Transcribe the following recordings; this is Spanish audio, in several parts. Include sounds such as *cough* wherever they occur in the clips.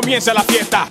comienza la fiesta.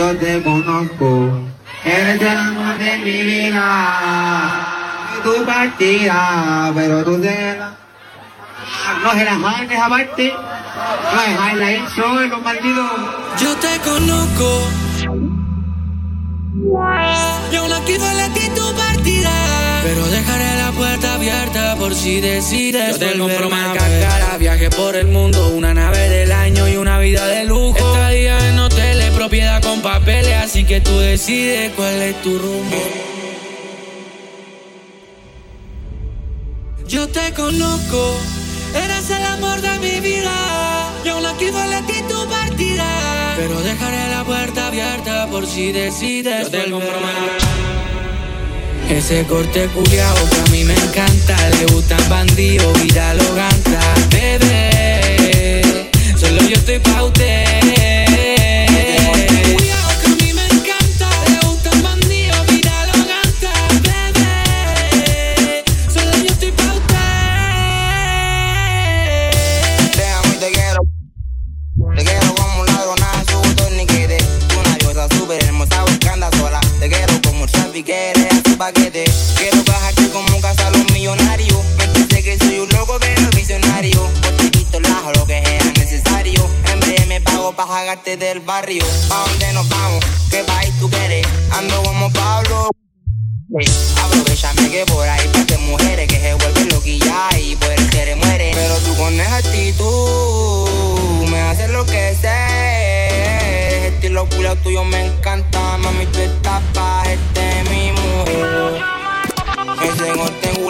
yo te conozco. Eres el amor de mi vida. Y tu partida, pero tú te. No se la jalan esa parte. No se jalan ahí solo los malditos. Yo te conozco. Y aún aquí ti tu partida. Pero dejaré la puerta abierta por si decides. Yo te compro marca cara, viaje por el mundo, una nave del año y una vida de lujo. Esta día no propiedad con papeles, así que tú decides cuál es tu rumbo. Yo te conozco, eres el amor de mi vida. Yo no quiero ti tu partida, pero dejaré la puerta abierta por si decides Yo te ese corte culiao que a mí me encanta Le gustan bandidos, vida lo ganta Bebé, solo yo estoy pa' usted Quiero bajarte como un casa a los millonarios. Me dice que soy un loco, pero visionario. Botellito, lajo, lo que sea necesario. En vez me pago para jagarte del barrio. ¿Pa' dónde nos vamos? ¿Qué país tú quieres? Ando como Pablo. Aprovechame que por ahí parte mujeres que se vuelven loquilla y por el que le muere. Pero tú con esa actitud me haces lo que sé los culos tuyos me encanta. Mami, tú estás pa' este mi mujer. Ese tengo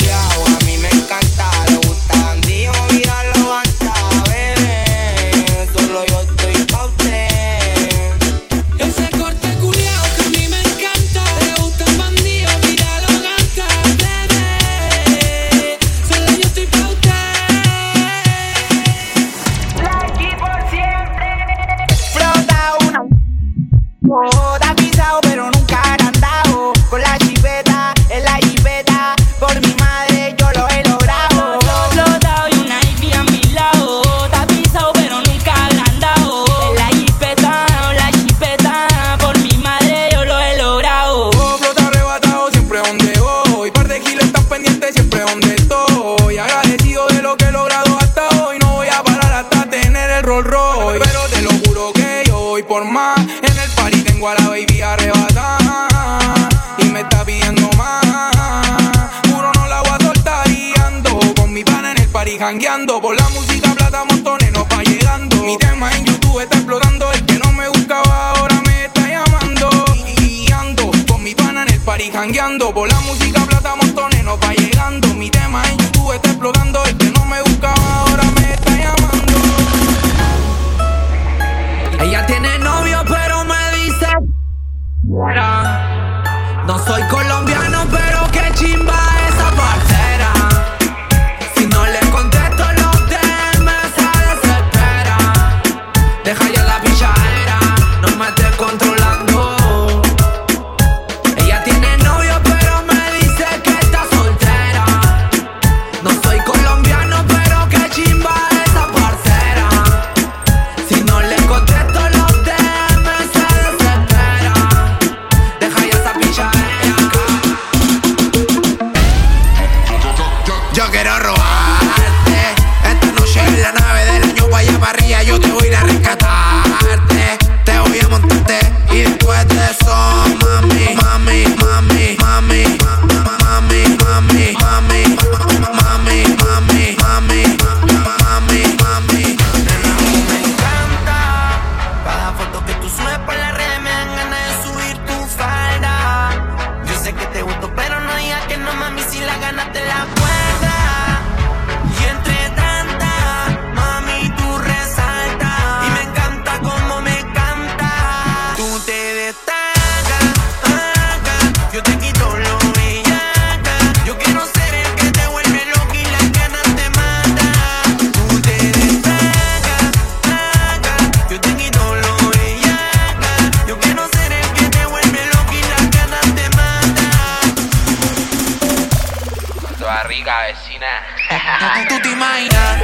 vecina. *laughs* Tú te imaginas,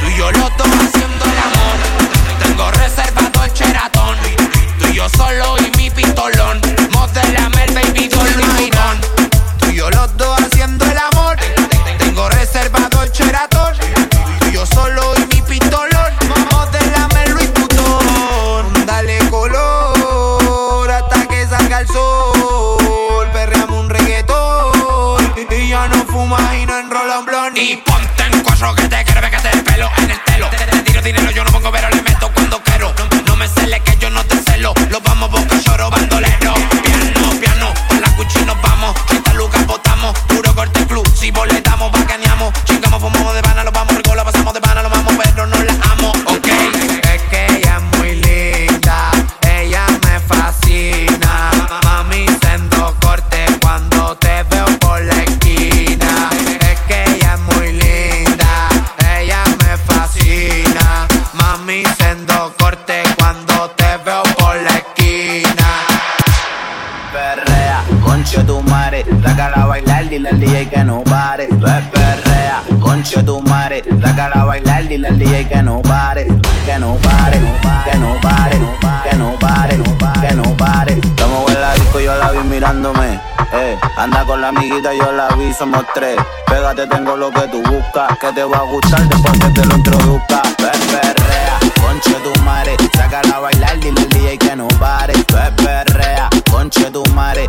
tú y yo los dos haciendo el amor. Tengo reservado el cheratón. Tú y yo solo y mi pistolón. Mel, baby, doll, Louis Vuitton. Tú y yo los dos haciendo el amor. Tengo reservado el cheratón. Dinero, yo no pongo pero le meto cuando quiero. No, no me cele que yo no te celo. Lo vamos boca lloro bandolero. Piano, piano, con la cuchi nos vamos. 30 lucas botamos. Puro corte exclusivo, le damos, bacaneamos. Chingamos, fumamos tu madre, sácala a bailar, dile al DJ que no pare. Tú es perrea, conche tu madre, sácala a bailar, dile al DJ que no pare, que no pare, que no pare, que no pare, que no pare. Estamos en la disco, yo la vi mirándome. Eh, anda con la amiguita, yo la vi, somos tres. Pégate, tengo lo que tú buscas, que te va a gustar después que te lo introduzca. Tú es perrea, conche tu madre, sácala a bailar, dile al DJ que no pare. Tú es perrea, conche tu madre,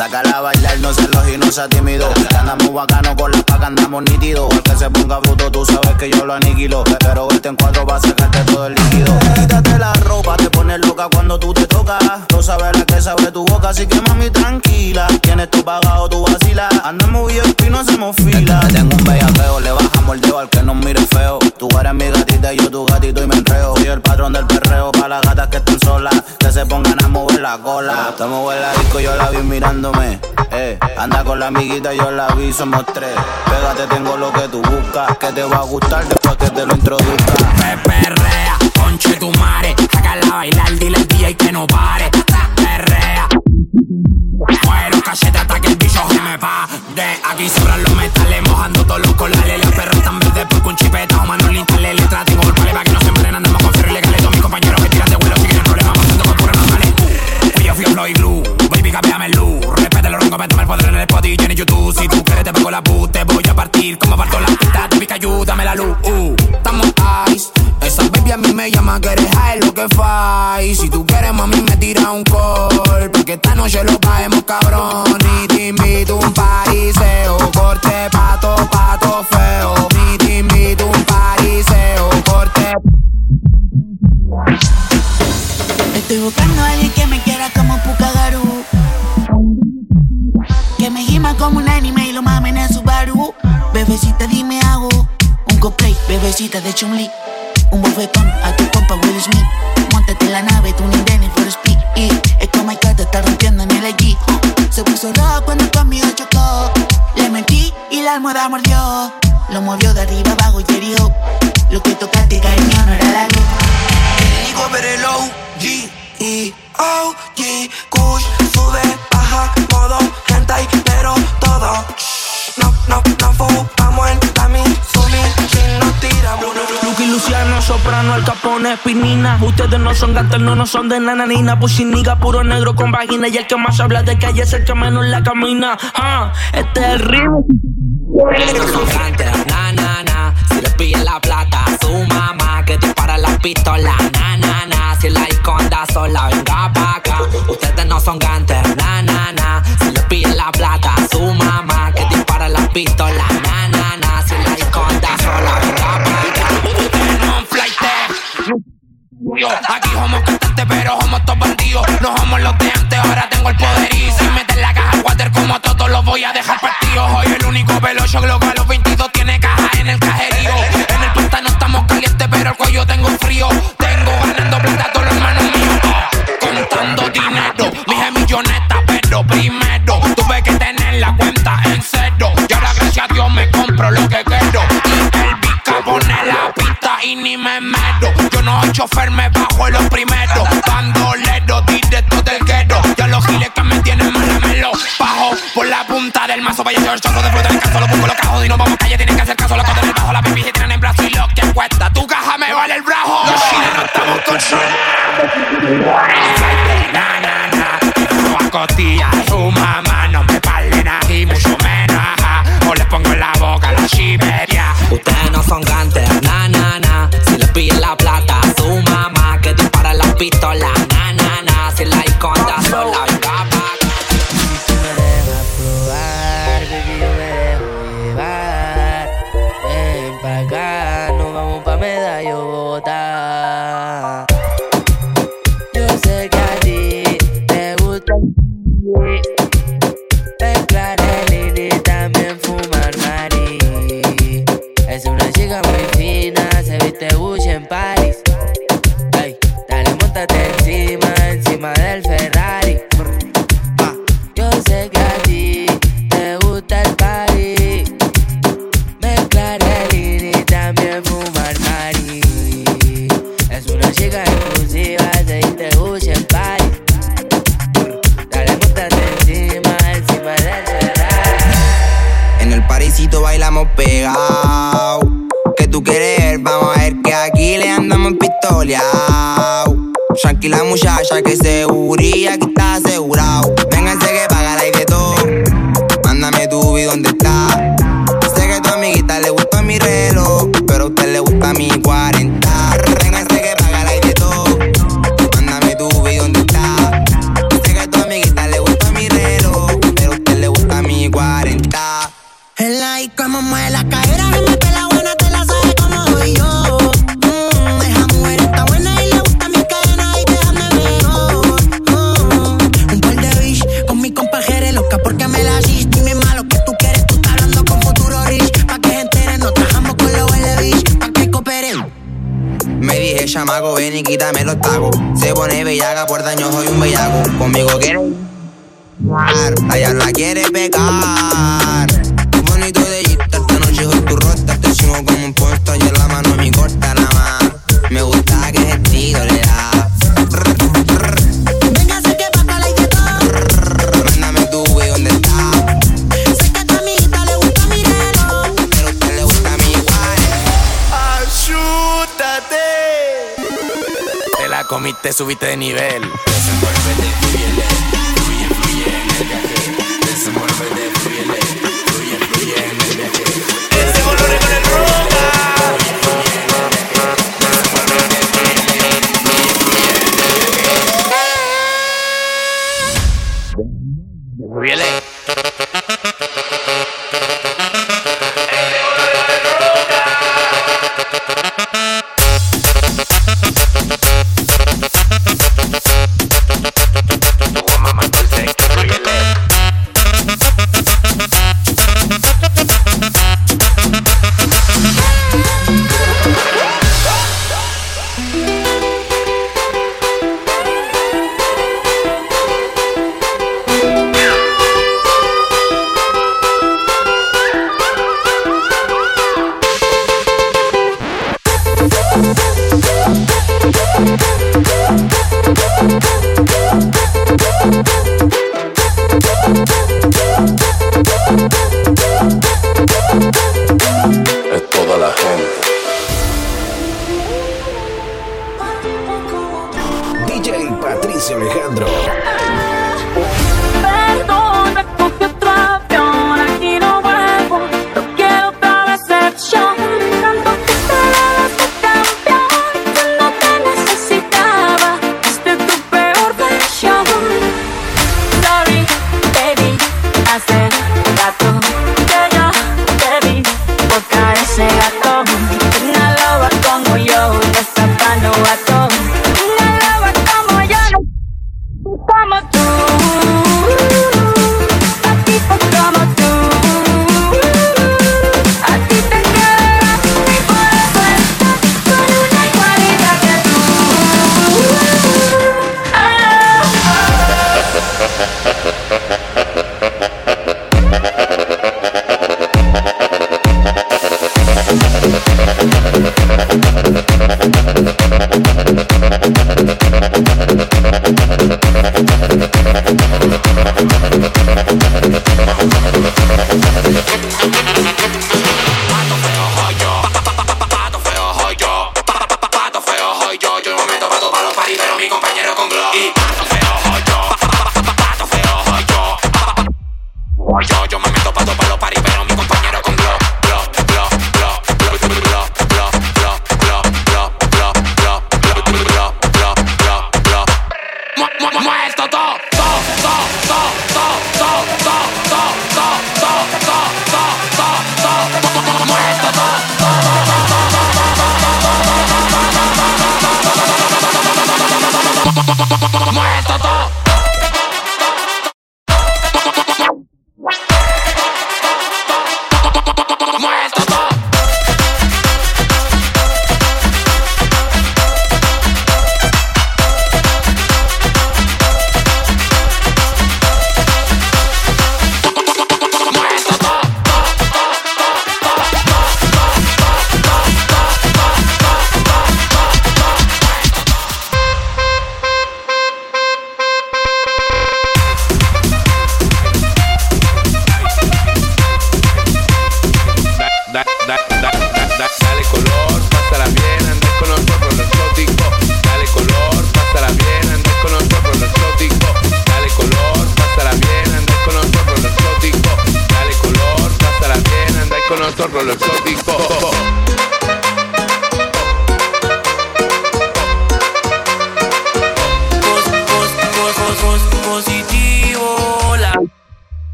Sácala a bailar, no se y no sea tímido. Andamos bacano con la paca, andamos nítido. El que se ponga bruto, tú sabes que yo lo aniquilo. Pero verte en cuatro va a sacarte todo el líquido. Quítate la ropa, te pones loca cuando tú te tocas. No sabes la que sabe tu boca, así que mami tranquila. Tienes tu pagado, tú vacilas. Andamos bien y no hacemos fila. Te tengo un bellaceo, le bajamos el dedo al que nos mire feo. Tú eres mi gatita y yo tu gatito y me enreo. Soy el patrón del perreo para las gatas que estén solas. Que se pongan a mover la cola. Estamos en la disco, yo la vi Eh, anda con la amiguita, yo la vi, somos tres. Pégate, tengo lo que tú buscas. Que te va a gustar después que te lo introduzca. Arriba abajo y herió. Lo que tocaste, cariño, no era la luz. Digo ver el G E O G Kush sube, baja, modo hentai, pero todo. No, no, no fumamos en la Sumi, si no tiramos. Lucky Luciano, Soprano, Al Capone, Pinina. Ustedes no son gatos, no, no son de nananina. Puchiniga, puro negro con vagina. Y el que más habla de calle es el que menos la camina. Ah, este es el ritmo. Pillan la plata, su mamá que dispara la pistola, na, na, na. Si la disco anda sola, venga pa' acá. Ustedes no son gangsters, na, na, na. Si les pillan la plata, su mamá que dispara la pistola, na, na, na. Si la disco anda sola, venga pa' acá. Ustedes no son flightes. Aquí somos cantantes, pero somos todos bandidos. No somos los de antes, ahora tengo el poder y si meten la caja water como todos los voy a dejar partidos. Hoy el único velocio global, los 22 pero el cuello tengo frío. Tengo ganando plata todos los hermanos míos. Oh, contando dinero, dije milloneta, pero primero tuve que tener la cuenta en cero. Y ahora gracias a Dios me compro lo que quiero. Y el pica pone la pista y ni me meto. Yo no soy chofer, me bajo en los primeros. Bandolero, directo del guero. Ya los giles que me tienen mal me lo bajo por la punta del mazo. Vaya, yo el chorro de fruta, en el caso lo busco, lo cajo. Y no vamos a calle, tienen que hacer caso. Los del bajo, la pipi se tiran en brazo y lo que cuesta Cotilla, su mamá no me parle nada y mucho menos. O le pongo en la boca la chimeria. Ustedes no son gantes, Tranquila muchacha que seguría que estás quieren dar, allá la quiere pegar. Tu bonito de esta noche es tu rota, te sigo como un poeta, subiste de nivel. Desenvuélvete y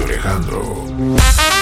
Alejandro.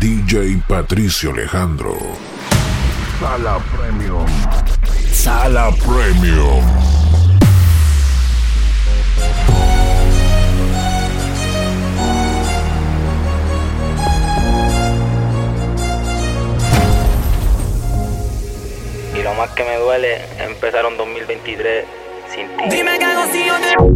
DJ Patricio Alejandro. Sala Premium. Sala Premium. Y lo más que me duele, empezaron 2023 sin ti. Dime que hago si yo.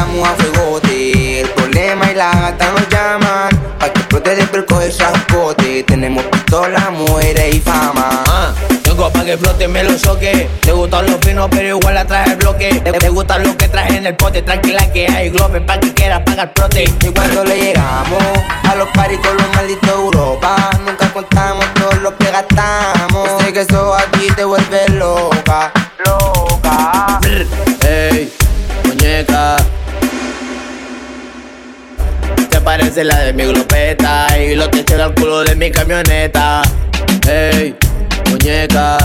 estamos a fuegote. El problema y la gata nos llaman. Pa' que explote el perco el rascote. Tenemos pistola, mujeres y fama. Ah, tengo pa' que flote me lo soque. Te gustan los finos, pero igual atrás el bloque. Te, te gustan los que traje en el pote. Tranquila que hay globes pa' que quieras pagar prote. Y cuando le llegamos a los paris con los malditos Europa, nunca contamos todos los que gastamos. Sé que eso a ti te vuelve loca. Loca. Ey, muñeca. Parece la de mi glopeta y lo te al culo de mi camioneta. Ey, muñeca.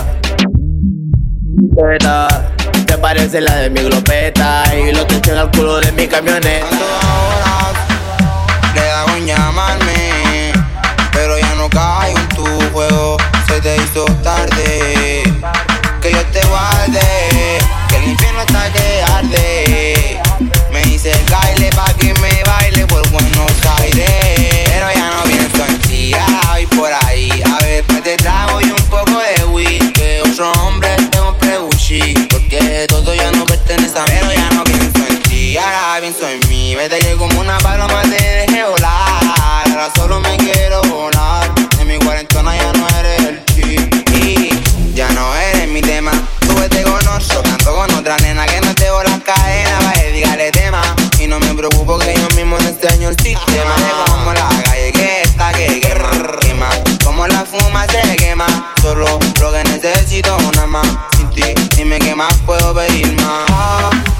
Te parece la de mi glopeta y lo te al culo de mi camioneta. Le da con llamarme, pero ya no caigo en tu juego. Se te hizo tarde, que yo te guarde, que el infierno está que arde. Me hice el baile pa' que me Buenos Aires, pero ya no pienso en ti, voy por ahí. A ver, pues te trago y un poco de weed, que otro hombre te compre Gucci, porque todo ya no pertenece a mí, pero ya no pienso en ti, ahora pienso en mí. Vete que como una paloma te dejé volar, ahora solo me quiero volar. En mi cuarentona ya no eres el chi, ya no eres mi tema. Tú vete con otro, canto con otra nena que no te las cadenas. Y no me preocupo que yo mismo te enseño el sistema. Es como la calle que está que quema, quema. Como la fuma se quema. Solo lo que necesito una más. Sin ti, dime qué más puedo pedir más.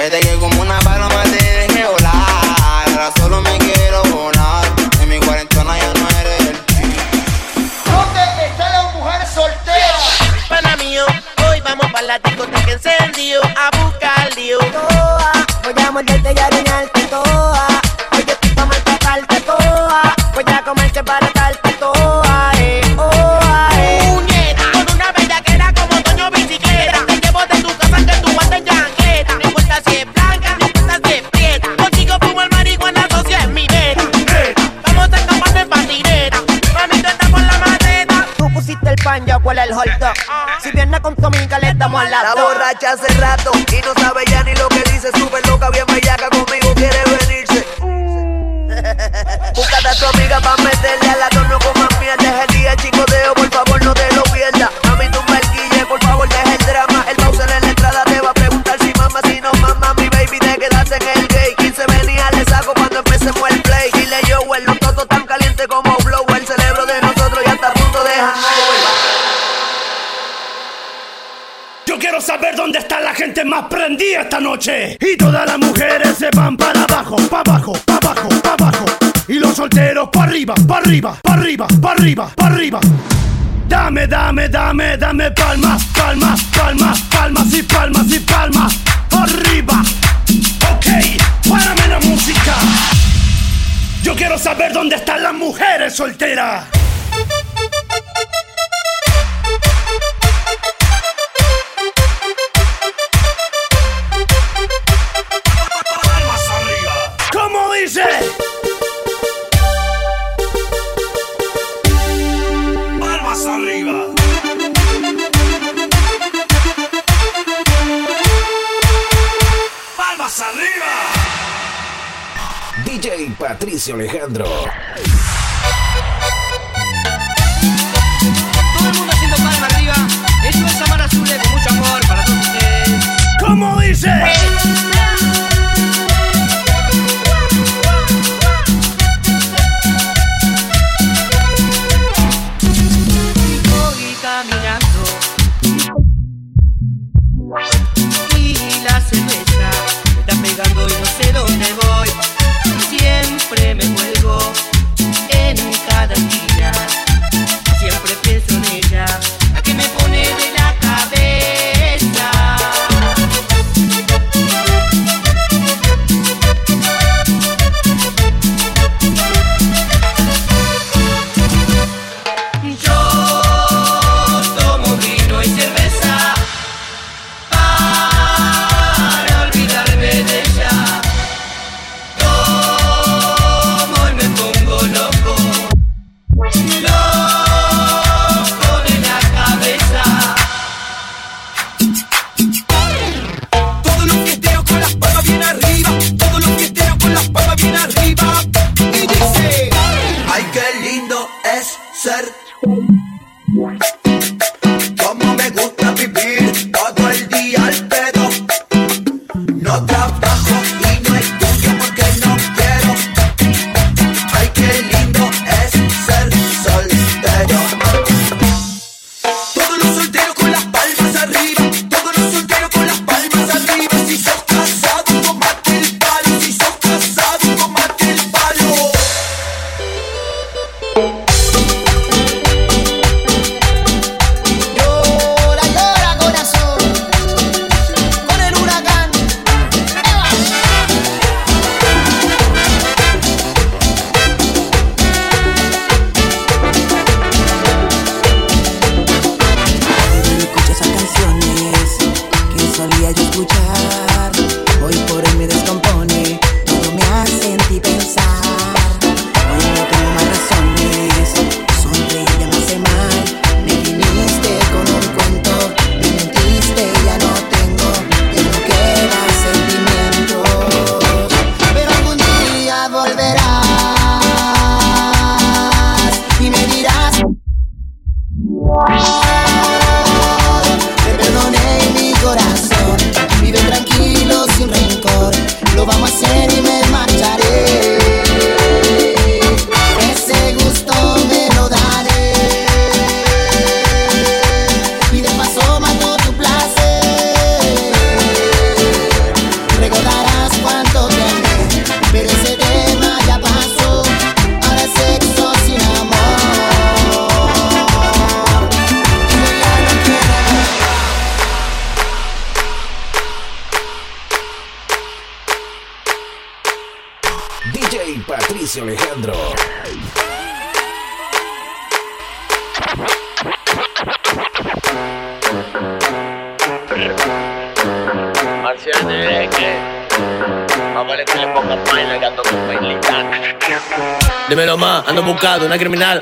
Vete que como una paloma te dejé volar. Ahora solo me quiero volar. En mi cuarentona ya no eres el ¿Dónde están las mujeres solteras? Pana mío, hoy vamos para la discoteca encendido a buscar lío. Toa, voy a morderte y arañarte toa. Hace rato y no sabe esta noche. Y todas las mujeres se van para abajo, para abajo, para abajo, para abajo. Y los solteros para arriba, para arriba, para arriba, para arriba, para arriba. Dame, dame, dame, dame palmas, palmas, palmas, palmas y palmas y palmas. Arriba. Ok, párame la música. Yo quiero saber dónde están las mujeres solteras. DJ Patricio Alejandro. Dímelo más, ando buscado, una criminal.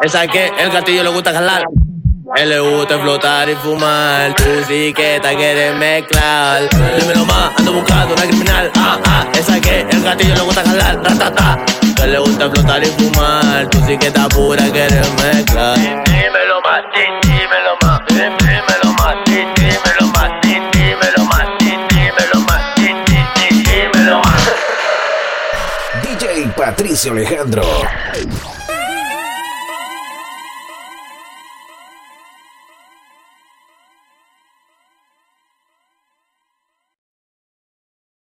Esa que el gatillo le gusta jalar. Él le gusta flotar y fumar. Tú sí que te quieres mezclar. Dímelo más, ando buscando una criminal. Ah, ah, esa que el gatillo le gusta jalar. Ratata. Él le gusta flotar y fumar. Tú sí que te apura, quieres mezclar. Dímelo más, dímelo más. Patricio Alejandro.